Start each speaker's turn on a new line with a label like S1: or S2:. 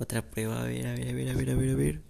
S1: Otra prueba, a ver, a ver, a ver, a ver, a ver. A ver.